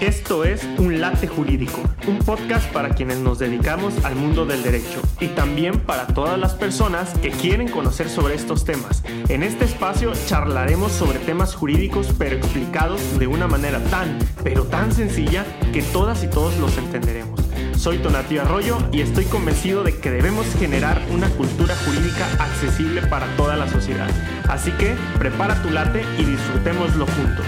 Esto es Un Late Jurídico, un podcast para quienes nos dedicamos al mundo del derecho y también para todas las personas que quieren conocer sobre estos temas. En este espacio charlaremos sobre temas jurídicos pero explicados de una manera tan, pero tan sencilla que todas y todos los entenderemos. Soy Tonatio Arroyo y estoy convencido de que debemos generar una cultura jurídica accesible para toda la sociedad. Así que prepara tu late y disfrutémoslo juntos.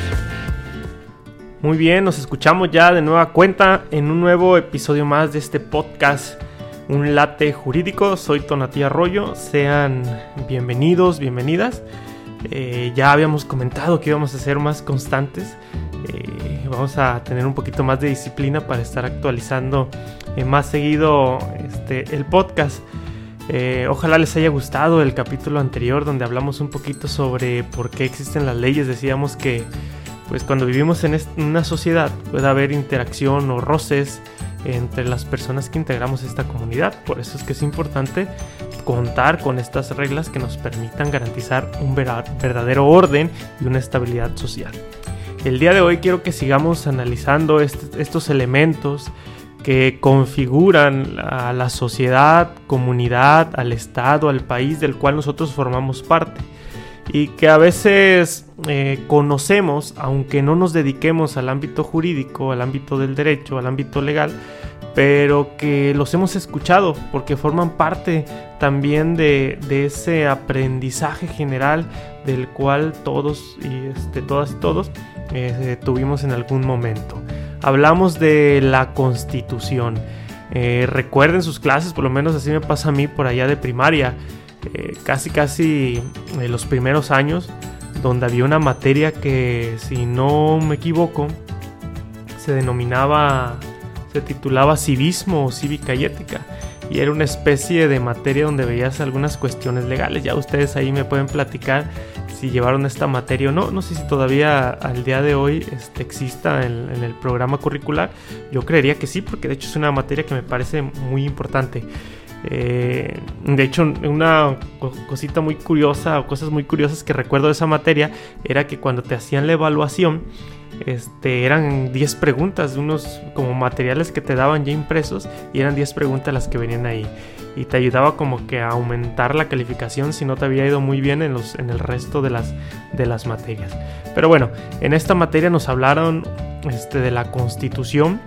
Muy bien, nos escuchamos ya de nueva cuenta en un nuevo episodio más de este podcast, Un Late Jurídico. Soy Tonatía Arroyo, sean bienvenidos, bienvenidas. Eh, ya habíamos comentado que íbamos a ser más constantes. Eh, vamos a tener un poquito más de disciplina para estar actualizando eh, más seguido este, el podcast. ojalá les haya gustado el capítulo anterior donde hablamos un poquito sobre por qué existen las leyes. Decíamos que pues cuando vivimos en una sociedad puede haber interacción o roces entre las personas que integramos esta comunidad. Por eso es que es importante contar con estas reglas que nos permitan garantizar un verdadero orden y una estabilidad social. El día de hoy quiero que sigamos analizando estos elementos que configuran a la sociedad, comunidad, al Estado, al país del cual nosotros formamos parte y que a veces eh, conocemos, aunque no nos dediquemos al ámbito jurídico, al ámbito del derecho, al ámbito legal, pero que los hemos escuchado porque forman parte también de, ese aprendizaje general del cual todos y este, todas y todos eh, tuvimos en algún momento. Hablamos de la constitución. Eh, recuerden sus clases, por lo menos así me pasa a mí por allá de primaria. Eh, casi casi en los primeros años, donde había una materia que, si no me equivoco, se denominaba, se titulaba civismo o cívica y ética. Y era una especie de materia donde veías algunas cuestiones legales. Ya ustedes ahí me pueden platicar si llevaron esta materia o no. No sé si todavía al día de hoy este, exista en, en, el programa curricular. Yo creería que sí, porque de hecho es una materia que me parece muy importante. Eh, de hecho, una cosita muy curiosa o cosas muy curiosas que recuerdo de esa materia era que cuando te hacían la evaluación, este, eran 10 preguntas, unos como materiales que te daban ya impresos y eran 10 preguntas las que venían ahí. Y te ayudaba como que a aumentar la calificación si no te había ido muy bien en, los, en el resto de las, de las materias. Pero bueno, en esta materia nos hablaron este, de la constitución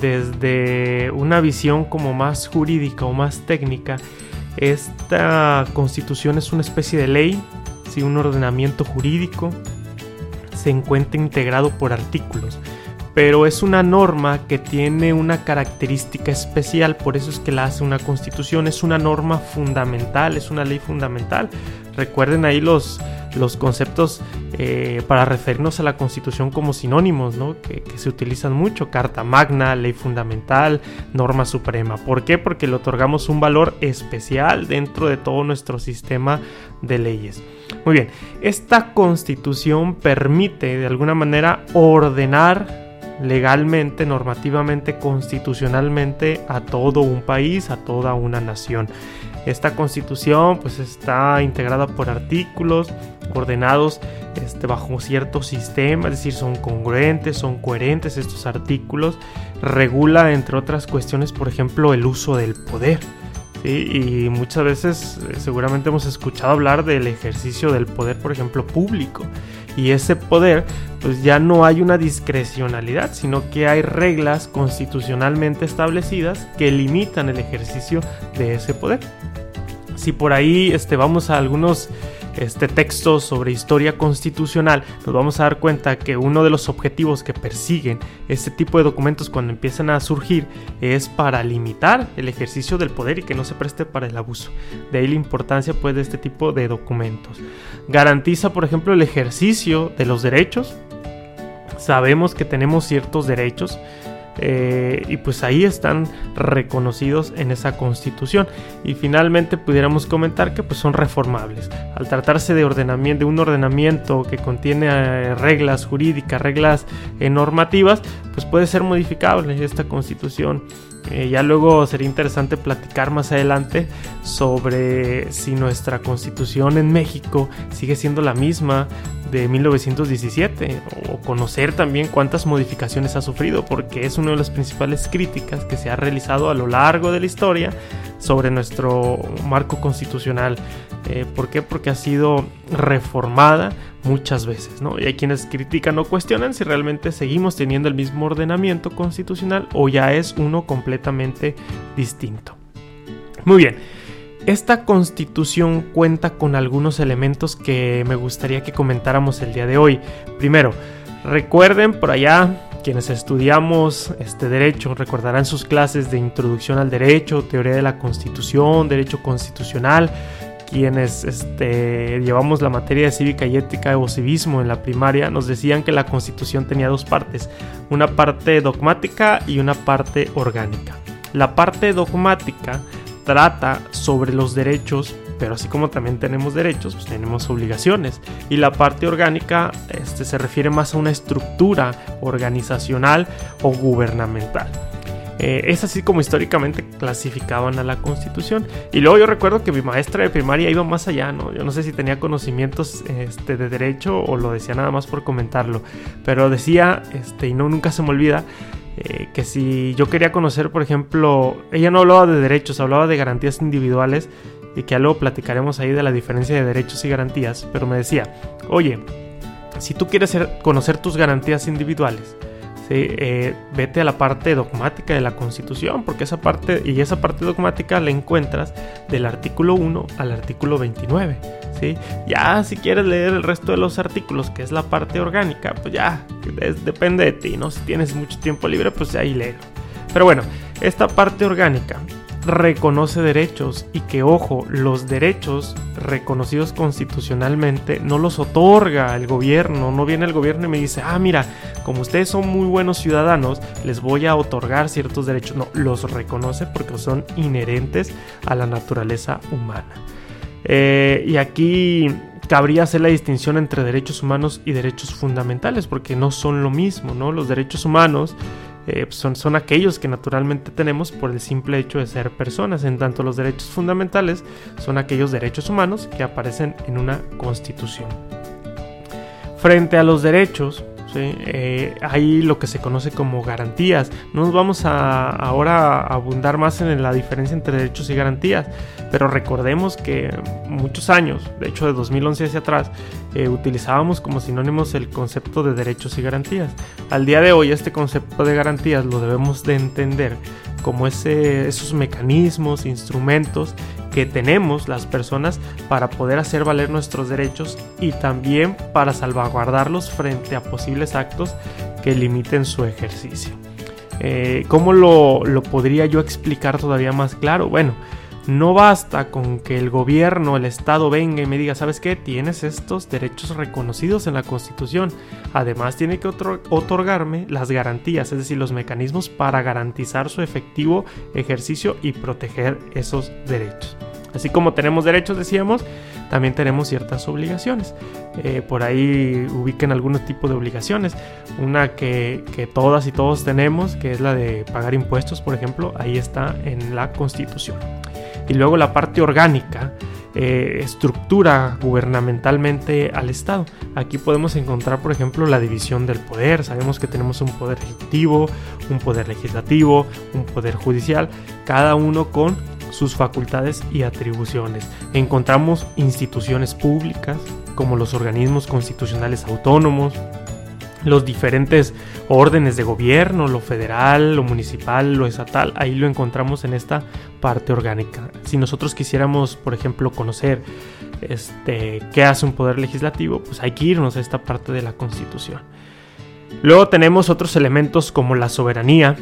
desde una visión como más jurídica o más técnica, esta constitución es una especie de ley, si un ordenamiento jurídico se encuentra integrado por artículos, pero es una norma que tiene una característica especial, por eso es que la hace una constitución, es una norma fundamental, es una ley fundamental. Recuerden ahí los, los conceptos eh, para referirnos a la Constitución como sinónimos, ¿no? que, se utilizan mucho, Carta Magna, Ley Fundamental, Norma Suprema. ¿Por qué? Porque le otorgamos un valor especial dentro de todo nuestro sistema de leyes. Muy bien, esta Constitución permite de alguna manera ordenar legalmente, normativamente, constitucionalmente a todo un país, a toda una nación. Esta constitución pues está integrada por artículos ordenados este, bajo cierto sistema, es decir, son congruentes, son coherentes estos artículos, regula entre otras cuestiones, por ejemplo, el uso del poder. Y muchas veces eh, seguramente hemos escuchado hablar del ejercicio del poder, por ejemplo, público. Y ese poder, pues ya no hay una discrecionalidad, sino que hay reglas constitucionalmente establecidas que limitan el ejercicio de ese poder. Si por ahí este, vamos a algunos este texto sobre historia constitucional, nos vamos a dar cuenta que uno de los objetivos que persiguen este tipo de documentos cuando empiezan a surgir es para limitar el ejercicio del poder y que no se preste para el abuso. De ahí la importancia pues de este tipo de documentos. Garantiza, por ejemplo, el ejercicio de los derechos. Sabemos que tenemos ciertos derechos eh, y pues ahí están reconocidos en esa constitución. Y finalmente pudiéramos comentar que pues son reformables. Al tratarse de de un ordenamiento que contiene eh, reglas jurídicas reglas eh, normativas pues puede ser modificable esta constitución ya luego sería interesante platicar más adelante sobre si nuestra constitución en México sigue siendo la misma de 1917 o conocer también cuántas modificaciones ha sufrido, porque es una de las principales críticas que se ha realizado a lo largo de la historia sobre nuestro marco constitucional. Eh, ¿Por qué? Porque ha sido reformada muchas veces, ¿no? Y hay quienes critican o cuestionan si realmente seguimos teniendo el mismo ordenamiento constitucional o ya es uno completamente distinto. Muy bien. Esta constitución cuenta con algunos elementos que me gustaría que comentáramos el día de hoy. Primero, recuerden por allá quienes estudiamos este derecho recordarán sus clases de introducción al derecho, teoría de la constitución, derecho constitucional, quienes este, llevamos la materia de cívica y ética o civismo en la primaria, nos decían que la constitución tenía dos partes, una parte dogmática y una parte orgánica. La parte dogmática trata sobre los derechos, pero así como también tenemos derechos, pues tenemos obligaciones. Y la parte orgánica este, se refiere más a una estructura organizacional o gubernamental. Eh, es así como históricamente clasificaban a la constitución. Y luego yo recuerdo que mi maestra de primaria iba más allá, ¿no? Yo no sé si tenía conocimientos este, de derecho o lo decía nada más por comentarlo. Pero decía, este, y no nunca se me olvida, eh, que si yo quería conocer, por ejemplo, ella no hablaba de derechos, hablaba de garantías individuales y que luego platicaremos ahí de la diferencia de derechos y garantías, pero me decía, oye, si tú quieres conocer tus garantías individuales, eh, vete a la parte dogmática de la Constitución, porque esa parte y esa parte dogmática la encuentras del artículo 1 al artículo 29. ¿sí? Ya si quieres leer el resto de los artículos, que es la parte orgánica, pues ya depende de ti, ¿no? Si tienes mucho tiempo libre, pues ahí léelo. Pero bueno, esta parte orgánica reconoce derechos y que, ojo, los derechos reconocidos constitucionalmente no los otorga el gobierno, no viene el gobierno y me dice, ah, mira, como ustedes son muy buenos ciudadanos, les voy a otorgar ciertos derechos. No, los reconoce porque son inherentes a la naturaleza humana. Eh, y aquí cabría hacer la distinción entre derechos humanos y derechos fundamentales, porque no son lo mismo, ¿no? Los derechos humanos eh, son, son aquellos que naturalmente tenemos por el simple hecho de ser personas, en tanto los derechos fundamentales son aquellos derechos humanos que aparecen en una constitución. Frente a los derechos, eh, hay lo que se conoce como garantías. No nos vamos a ahora a abundar más en la diferencia entre derechos y garantías, pero recordemos que muchos años, de hecho de 2011 hacia atrás, eh, utilizábamos como sinónimos el concepto de derechos y garantías. Al día de hoy este concepto de garantías lo debemos de entender como ese, esos mecanismos, instrumentos que tenemos las personas para poder hacer valer nuestros derechos y también para salvaguardarlos frente a posibles actos que limiten su ejercicio. Eh, ¿Cómo lo, lo podría yo explicar todavía más claro? Bueno, no basta con que el gobierno, el Estado venga y me diga, ¿sabes qué? Tienes estos derechos reconocidos en la Constitución. Además tiene que otorgarme las garantías, es decir, los mecanismos para garantizar su efectivo ejercicio y proteger esos derechos. Así como tenemos derechos, decíamos, también tenemos ciertas obligaciones. Eh, por ahí ubiquen algunos tipos de obligaciones. Una que, que, todas y todos tenemos, que es la de pagar impuestos, por ejemplo, ahí está en la Constitución y luego la parte orgánica eh, estructura gubernamentalmente al Estado. Aquí podemos encontrar, por ejemplo, la división del poder. Sabemos que tenemos un poder ejecutivo, un poder legislativo, un poder judicial, cada uno con sus facultades y atribuciones. Encontramos instituciones públicas como los organismos constitucionales autónomos, los diferentes órdenes de gobierno, lo federal, lo municipal, lo estatal, ahí lo encontramos en esta parte orgánica. Si nosotros quisiéramos, por ejemplo, conocer este, qué hace un poder legislativo, pues hay que irnos a esta parte de la Constitución. Luego tenemos otros elementos como la soberanía.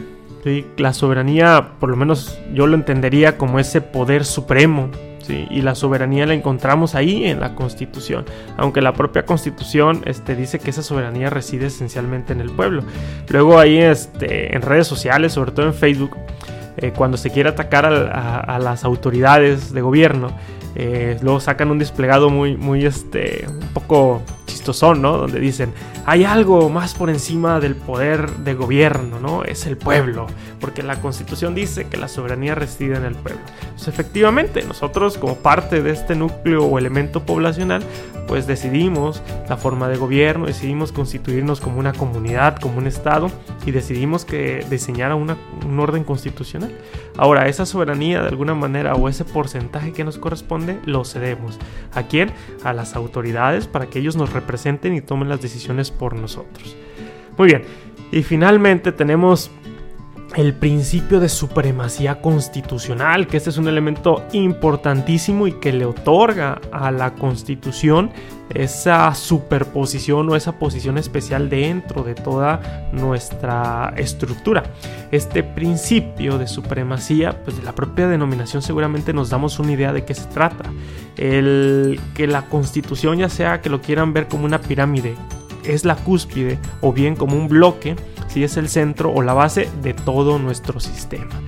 La soberanía, por lo menos yo lo entendería como ese poder supremo y la soberanía la encontramos ahí en la Constitución, aunque la propia Constitución este, dice que esa soberanía reside esencialmente en el pueblo. Luego ahí este, en redes sociales, sobre todo en Facebook, eh, cuando se quiere atacar a, las autoridades de gobierno, eh, luego sacan un desplegado muy, muy, este, un poco chistosón, ¿no? Donde dicen, hay algo más por encima del poder de gobierno, ¿no? Es el pueblo, porque la constitución dice que la soberanía reside en el pueblo. Pues efectivamente, nosotros como parte de este núcleo o elemento poblacional, pues decidimos la forma de gobierno, decidimos constituirnos como una comunidad, como un estado y decidimos que diseñara un orden constitucional. Ahora, esa soberanía de alguna manera o ese porcentaje que nos corresponde lo cedemos. ¿A quién? A las autoridades para que ellos nos representen y tomen las decisiones por nosotros. Muy bien, y finalmente tenemos el principio de supremacía constitucional, que este es un elemento importantísimo y que le otorga a la constitución esa superposición o esa posición especial dentro de toda nuestra estructura. Este principio de supremacía, pues de la propia denominación seguramente nos damos una idea de qué se trata. El que la constitución ya sea que lo quieran ver como una pirámide, es la cúspide o bien como un bloque, si es el centro o la base de todo nuestro sistema.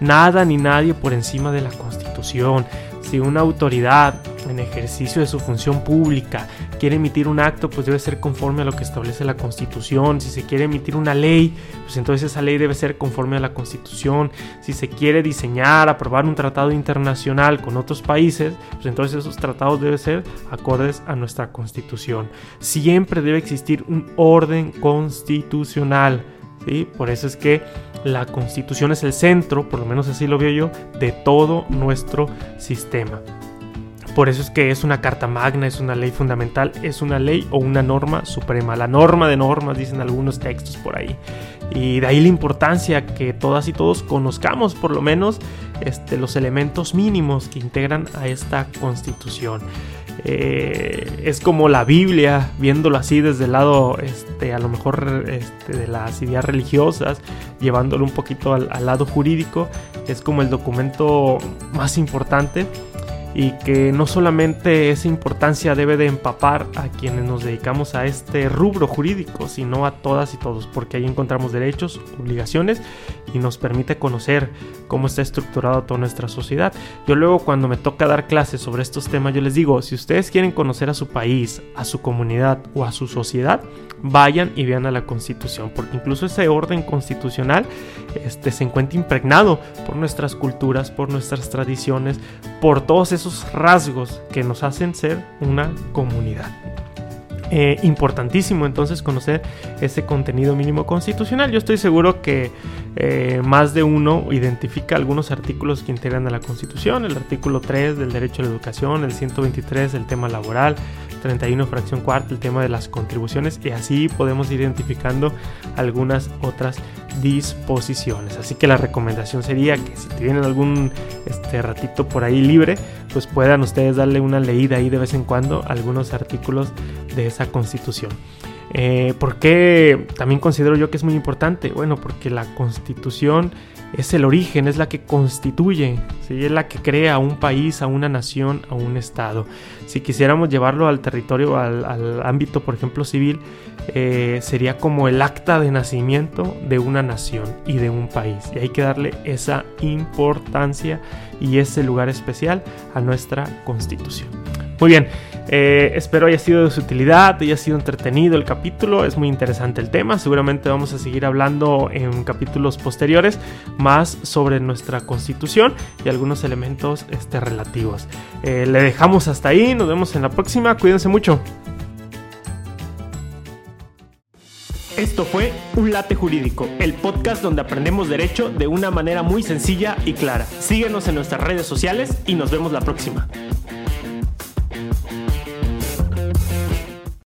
Nada ni nadie por encima de la Constitución. Si una autoridad en ejercicio de su función pública quiere emitir un acto, pues debe ser conforme a lo que establece la Constitución. Si se quiere emitir una ley, pues entonces esa ley debe ser conforme a la Constitución. Si se quiere diseñar, aprobar un tratado internacional con otros países, pues entonces esos tratados deben ser acordes a nuestra Constitución. Siempre debe existir un orden constitucional. ¿sí? Por eso es que la constitución es el centro, por lo menos así lo veo yo, de todo nuestro sistema. Por eso es que es una carta magna, es una ley fundamental, es una ley o una norma suprema. La norma de normas, dicen algunos textos por ahí. Y de ahí la importancia que todas y todos conozcamos por lo menos este, los elementos mínimos que integran a esta constitución. Eh, es como la Biblia, viéndolo así desde el lado, este, a lo mejor este, de las ideas religiosas, llevándolo un poquito al, al lado jurídico, es como el documento más importante y que no solamente esa importancia debe de empapar a quienes nos dedicamos a este rubro jurídico, sino a todas y todos, porque ahí encontramos derechos, obligaciones y nos permite conocer cómo está estructurada toda nuestra sociedad. Yo luego cuando me toca dar clases sobre estos temas, yo les digo, si ustedes quieren conocer a su país, a su comunidad o a su sociedad, vayan y vean a la constitución, porque incluso ese orden constitucional este, se encuentra impregnado por nuestras culturas, por nuestras tradiciones, por todos esos rasgos que nos hacen ser una comunidad. Eh, importantísimo entonces conocer ese contenido mínimo constitucional. Yo estoy seguro que eh, más de uno identifica algunos artículos que integran a la Constitución, el artículo 3 del derecho a la educación, el 123 del tema laboral, 31 fracción cuarta el tema de las contribuciones y así podemos ir identificando algunas otras disposiciones. Así que la recomendación sería que si tienen algún este ratito por ahí libre, pues puedan ustedes darle una leída ahí de vez en cuando a algunos artículos de esa constitución. Eh, ¿Por qué también considero yo que es muy importante? Bueno, porque la constitución es el origen, es la que constituye, es la que crea a un país, a una nación, a un estado. Si quisiéramos llevarlo al territorio, al, ámbito, por ejemplo, civil, eh, sería como el acta de nacimiento de una nación y de un país. Y hay que darle esa importancia y ese lugar especial a nuestra constitución. Muy bien, eh, espero haya sido de su utilidad, haya sido entretenido el capítulo, es muy interesante el tema, seguramente vamos a seguir hablando en capítulos posteriores más sobre nuestra constitución y algunos elementos este, relativos. Eh, le dejamos hasta ahí, nos vemos en la próxima, cuídense mucho. Esto fue Un Late Jurídico, el podcast donde aprendemos derecho de una manera muy sencilla y clara. Síguenos en nuestras redes sociales y nos vemos la próxima.